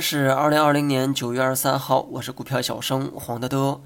是二零二零年九月二十三号，我是股票小生黄德德。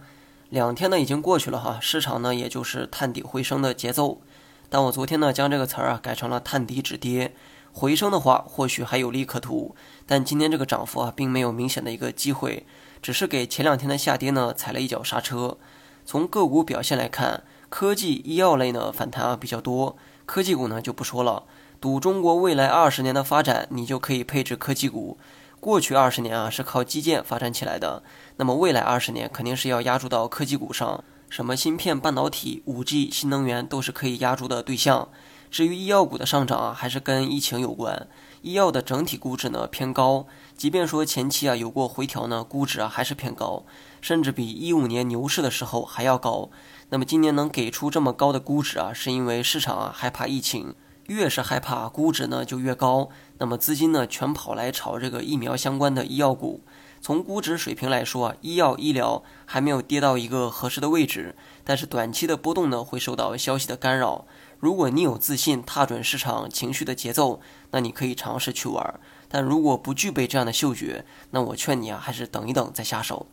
两天呢已经过去了哈，市场呢也就是探底回升的节奏。但我昨天呢将这个词儿啊改成了探底止跌，回升的话或许还有利可图。但今天这个涨幅啊并没有明显的一个机会，只是给前两天的下跌呢踩了一脚刹车。从个股表现来看，科技、医药类呢反弹啊比较多，科技股呢就不说了。赌中国未来二十年的发展，你就可以配置科技股。过去二十年啊是靠基建发展起来的，那么未来二十年肯定是要压注到科技股上，什么芯片、半导体、五 G、新能源都是可以压注的对象。至于医药股的上涨啊，还是跟疫情有关。医药的整体估值呢偏高，即便说前期啊有过回调呢，估值啊还是偏高，甚至比一五年牛市的时候还要高。那么今年能给出这么高的估值啊，是因为市场啊害怕疫情。越是害怕估值呢就越高，那么资金呢全跑来炒这个疫苗相关的医药股。从估值水平来说啊，医药医疗还没有跌到一个合适的位置，但是短期的波动呢会受到消息的干扰。如果你有自信踏准市场情绪的节奏，那你可以尝试去玩。但如果不具备这样的嗅觉，那我劝你啊还是等一等再下手。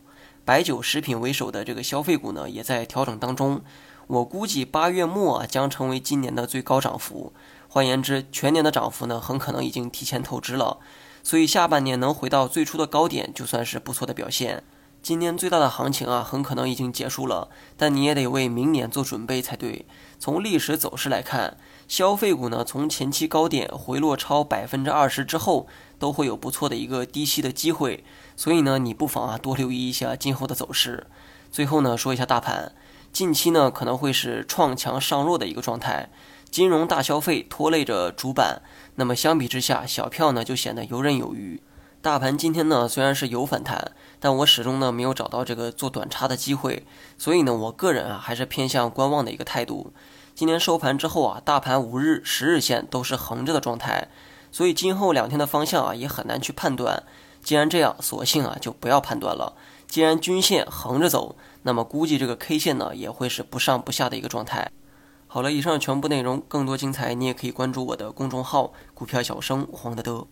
白酒、食品为首的这个消费股呢也在调整当中，我估计八月末啊将成为今年的最高涨幅。换言之，全年的涨幅呢，很可能已经提前透支了，所以下半年能回到最初的高点，就算是不错的表现。今年最大的行情啊，很可能已经结束了，但你也得为明年做准备才对。从历史走势来看，消费股呢，从前期高点回落超百分之二十之后，都会有不错的一个低吸的机会，所以呢，你不妨啊多留意一下今后的走势。最后呢，说一下大盘，近期呢可能会是创强上弱的一个状态。金融大消费拖累着主板，那么相比之下，小票呢就显得游刃有余。大盘今天呢虽然是有反弹，但我始终呢没有找到这个做短差的机会，所以呢我个人啊还是偏向观望的一个态度。今天收盘之后啊，大盘五日、十日线都是横着的状态，所以今后两天的方向啊也很难去判断。既然这样，索性啊就不要判断了。既然均线横着走，那么估计这个 K 线呢也会是不上不下的一个状态。好了，以上全部内容，更多精彩你也可以关注我的公众号“股票小生黄德德”。